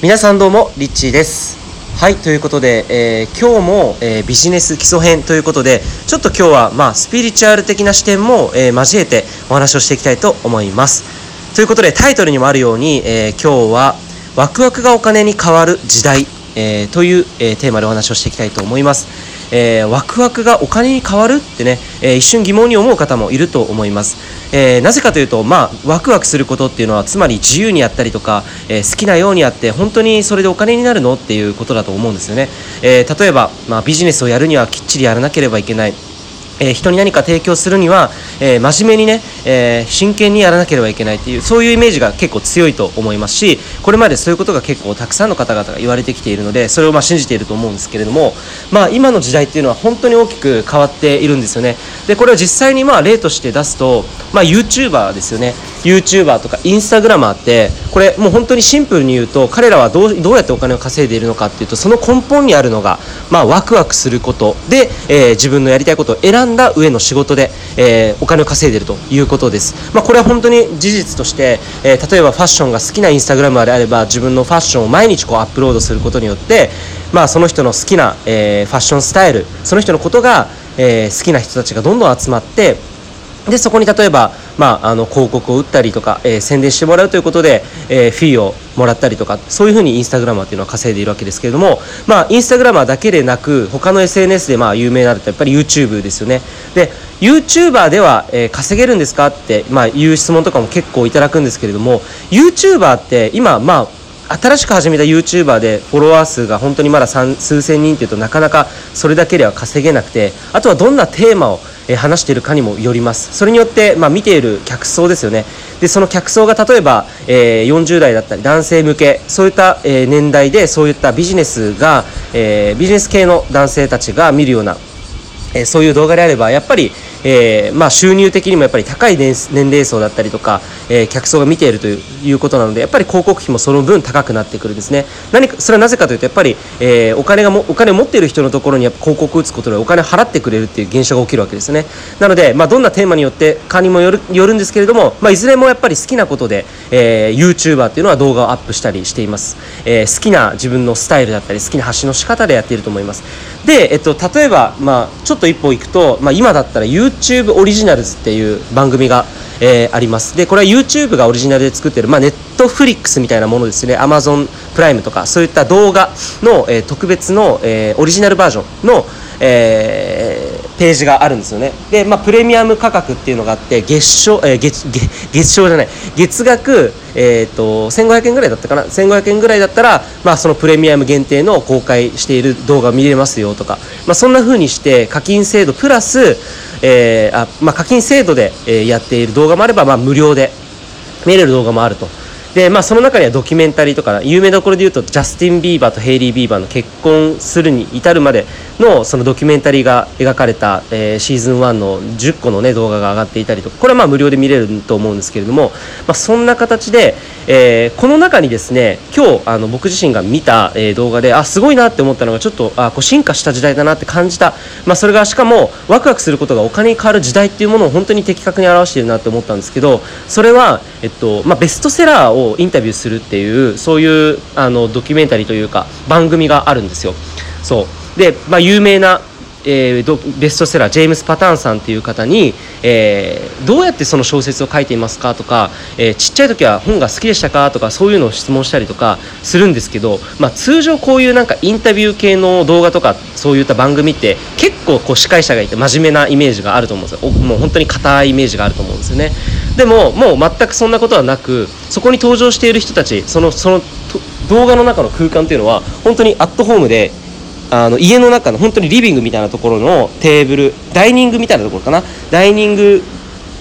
皆さんどうもリッチーです。はいということで、えー、今日も、えー、ビジネス基礎編ということでちょっと今日は、まあ、スピリチュアル的な視点も、えー、交えてお話をしていきたいと思います。ということでタイトルにもあるように、え今日はワクワクがお金に変わる時代、えという、えテーマでお話をしていきたいと思います。えー、ワクワクがお金に変わるってね、えー、一瞬疑問に思う方もいると思います、えー、なぜかというと、まあ、ワクワクすることっていうのはつまり自由にやったりとか、え好きなようにやって本当にそれでお金になるのっていうことだと思うんですよね、え例えば、まあ、ビジネスをやるにはきっちりやらなければいけない。えー、人に何か提供するには、えー、真面目にね、えー、真剣にやらなければいけないっていうそういうイメージが結構強いと思いますしこれまでそういうことが結構たくさんの方々が言われてきているのでそれをまあ信じていると思うんですけれども、まあ、今の時代っていうのは本当に大きく変わっているんですよね。でこれを実際にまあ例として出すと、まあ、YouTuber ですよね。YouTuber とか Instagramer ってこれもう本当にシンプルに言うと彼らはどうどうやってお金を稼いでいるのかっていうとその根本にあるのが、まあ、ワクワクすること。で、えー、自分のやりたいことを選んだ上の仕事で、えー、お金を稼いでるということです、まあ、これは本当に事実として、えー、例えばファッションが好きなインスタグラマーであれば自分のファッションを毎日こうアップロードすることによってまあ、その人の好きな、えー、ファッションスタイルその人のことが、え、好きな人たちがどんどん集まってでそこに例えば、まあ、あの広告を打ったりとか、えー、宣伝してもらうということで、えー、フィーをもらったりとかそういうふうにインスタグラマーっていうのは稼いでいるわけですけれども、まあ、インスタグラマーだけでなく他の SNS でまあ有名なのってやっぱり YouTube ですよね。で YouTuber では、えー、稼げるんですかって、まあ、いう質問とかも結構いただくんですけれども YouTuber って今まあ新しく始めた YouTuber でフォロワー数が本当にまだ数千人っていうとなかなかそれだけでは稼げなくてあとはどんなテーマをえ話しているかにもよります。それによって、まあ、見ている客層ですよね。でその客層が例えば、えー、40代だったり男性向けそういった、え、年代でそういったビジネスが、え、ビジネス系の男性たちが見るような、え、そういう動画であればやっぱりえー、まあ、収入的にもやっぱり高い年齢層だったりとか、えー、客層が見ているということなのでやっぱり広告費もその分高くなってくるんですね。何かそれはなぜかというとやっぱり、えー、お金がもお金を持っている人のところにやっぱ広告を打つことでお金を払ってくれるっていう現象が起きるわけですね。なので、まあ、どんなテーマによってかにもよるよるんですけれども、まあ、いずれもやっぱり好きなことで、えー、YouTuber っていうのは動画をアップしたりしています、えー、好きな自分のスタイルだったり好きな発信の仕方でやっていると思います。で、えっと、例えば、まあ、ちょっと一歩行くと、まあ、今だったら YouTube オリジナルズっていう番組が、えー、あります。でこれは YouTube がオリジナルで作ってる、まあ、ネットフリックスみたいなものですね。Amazon プライムとかそういった動画の、えー、特別の、えー、オリジナルバージョンの、えー、ページがあるんですよね。で、まあ、プレミアム価格っていうのがあって月賞、えー、月月月賞じゃない。月額、えーと、1500円ぐらいだったかな。1500円ぐらいだったら、まあ、そのプレミアム限定の公開している動画を見れますよとか、まあ、そんな風にして課金制度プラス、えーあまあ、課金制度で、え、やっている動画もあれば、まあ、無料で見れる動画もあると。でまあ、その中にはドキュメンタリーとか有名どころで言うとジャスティン・ビーバーとヘイリー・ビーバーの結婚するに至るまでのそのドキュメンタリーが描かれた、えー、シーズン1の10個の、ね、動画が上がっていたりとかこれはまあ無料で見れると思うんですけれども、まあ、そんな形で、えー、この中にですね今日あの僕自身が見た、えー、動画であすごいなって思ったのがちょっとあこう進化した時代だなって感じた、まあ、それがしかもワクワクすることがお金に変わる時代っていうものを本当に的確に表しているなって思ったんですけどそれは、えっとまあ、ベストセラーををインタビューするっていうそういうあのドキュメンタリーというか番組があるんですよ。そうで、まあ、有名なえー、ベストセラージェームス・パターンさんっていう方に、えー、どうやってその小説を書いていますかとか、えー、ちっちゃい時は本が好きでしたかとかそういうのを質問したりとかするんですけど、まあ、通常こういうなんかインタビュー系の動画とかそういった番組って結構こう司会者がいて真面目なイメージがあると思うんですよ。もう本当に硬いイメージがあると思うんですよね。でももう全くそんなことはなくそこに登場している人たちそのその動画の中の空間っていうのは本当にアットホームであの家の中の本当にリビングみたいなところのテーブルダイニングみたいなところかな。ダイニング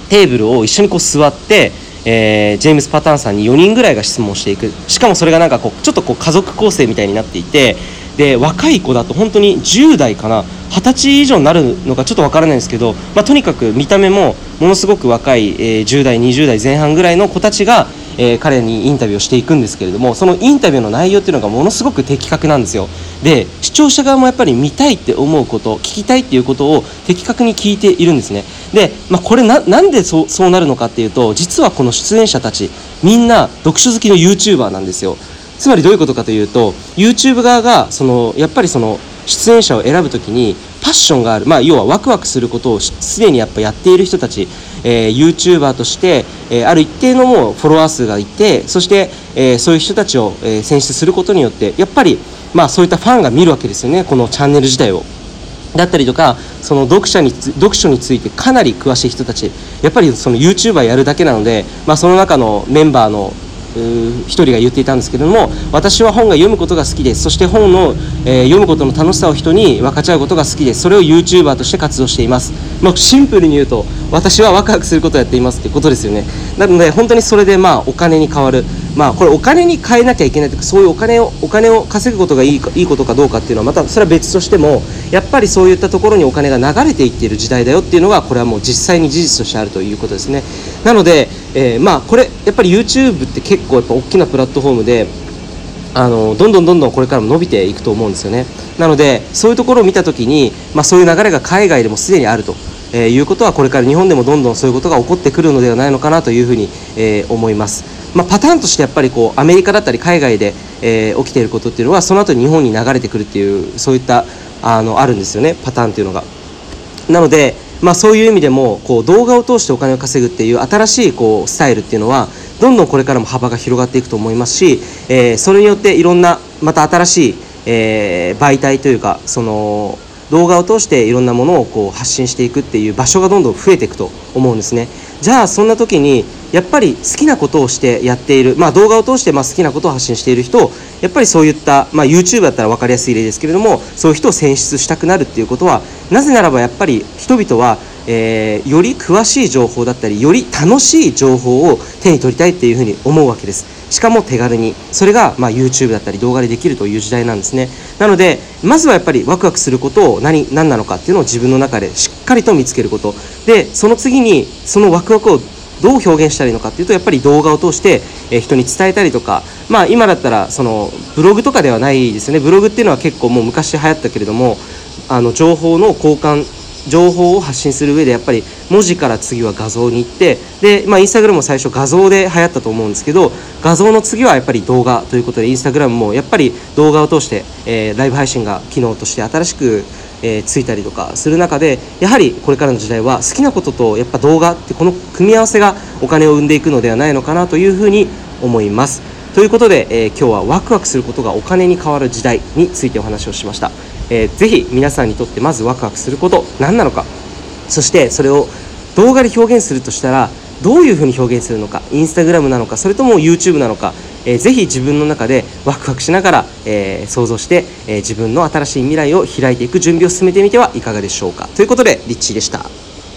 テーブルを一緒にこう座って、えー、ジェームス・パターンさんに4人ぐらいが質問していく。しかもそれがなんかこうちょっとこう家族構成みたいになっていてで若い子だと本当に10代かな。20歳以上になるのかちょっとわからないんですけど、まあ、とにかく見た目もものすごく若い、えー、10代20代前半ぐらいの子たちがえー、彼にインタビューをしていくんですけれどもそのインタビューの内容っていうのがものすごく的確なんですよ。で視聴者側もやっぱり見たいって思うこと聞きたいっていうことを的確に聞いているんですね。で、まあ、これななんでそうそうなるのかっていうと実はこの出演者たちみんな読書好きの YouTuber なんですよ。つまりどういうことかというと YouTube 側がそのやっぱりその出演者を選ぶときにパッションがある、まあ、要はワクワクすることをすでにやっぱやっている人たち、えー、YouTuber として、えー、ある一定のもうフォロワー数がいてそして、えー、そういう人たちを、えー、選出することによってやっぱり、まあ、そういったファンが見るわけですよねこのチャンネル自体を。だったりとかその読者に読書についてかなり詳しい人たち。やっぱりその YouTuber やるだけなので、まあ、その中のメンバーの一人が言っていたんですけれども私は本が読むことが好きです。そして本の、えー、読むことの楽しさを人に分かち合うことが好きです。それを YouTuber として活動しています、まあ、シンプルに言うと私はワクワクすることをやっていますってことですよね。なので本当にそれでまあお金に変わる。まあこれお金に変えなきゃいけないとかそういうお金をお金を稼ぐことがいいいいことかどうかっていうのはまたそれは別としてもやっぱりそういったところにお金が流れていっている時代だよっていうのがこれはもう実際に事実としてあるということですねなので、えー、まあこれやっぱり YouTube って結構やっぱ大きなプラットフォームであのどんどんどんどんこれからも伸びていくと思うんですよねなのでそういうところを見た時に、まあ、そういう流れが海外でもすでにあるとえー、いうことはこれから日本でもどんどんそういうことが起こってくるのではないのかなというふうに、えー、思います。まあ、パターンとしてやっぱりこうアメリカだったり海外で、えー、起きていることっていうのはその後日本に流れてくるっていうそういったあのあるんですよねパターンっていうのが。なので、まあ、そういう意味でもこう動画を通してお金を稼ぐっていう新しいこうスタイルっていうのはどんどんこれからも幅が広がっていくと思いますし、えー、それによっていろんなまた新しい、えー、媒体というかその動画を通していろんなものをこう発信していくっていう場所がどんどん増えていくと思うんですね。じゃあそんな時にやっぱり好きなことをしてやっている、まあ、動画を通してまあ好きなことを発信している人やっぱりそういった、まあ、YouTube だったら分かりやすい例ですけれどもそういう人を選出したくなるっていうことはなぜならばやっぱり人々はえー、より詳しい情報だったりより楽しい情報を手に取りたいっていうふうに思うわけです。しかも手軽に。それが、ま、YouTube だったり動画でできるという時代なんですね。なのでまずはやっぱりワクワクすることを何何なのかっていうのを自分の中でしっかりと見つけること。でその次にそのワクワクをどう表現したらいいのかっていうとやっぱり動画を通して、え人に伝えたりとか。まあ今だったらそのブログとかではないですよね。ブログっていうのは結構もう昔流行ったけれどもあの情報の交換情報を発信する上でやっぱり文字から次は画像に行ってで、まあ、インスタグラムも最初画像で流行ったと思うんですけど画像の次はやっぱり動画ということでインスタグラムもやっぱり動画を通して、えー、ライブ配信が機能として新しく、えー、ついたりとかする中でやはりこれからの時代は好きなこととやっぱ動画ってこの組み合わせがお金を生んでいくのではないのかなというふうに思います。ということで、えー、今日はワクワクすることがお金に変わる時代についてお話をしました。えー、ぜひ皆さんにとってまずワクワクすること何なのかそしてそれを動画で表現するとしたらどういうふうに表現するのかインスタグラムなのかそれとも YouTube なのか、えー、ぜひ自分の中でワクワクしながら、えー、想像して、えー、自分の新しい未来を開いていく準備を進めてみてはいかがでしょうかということでリッチーでした。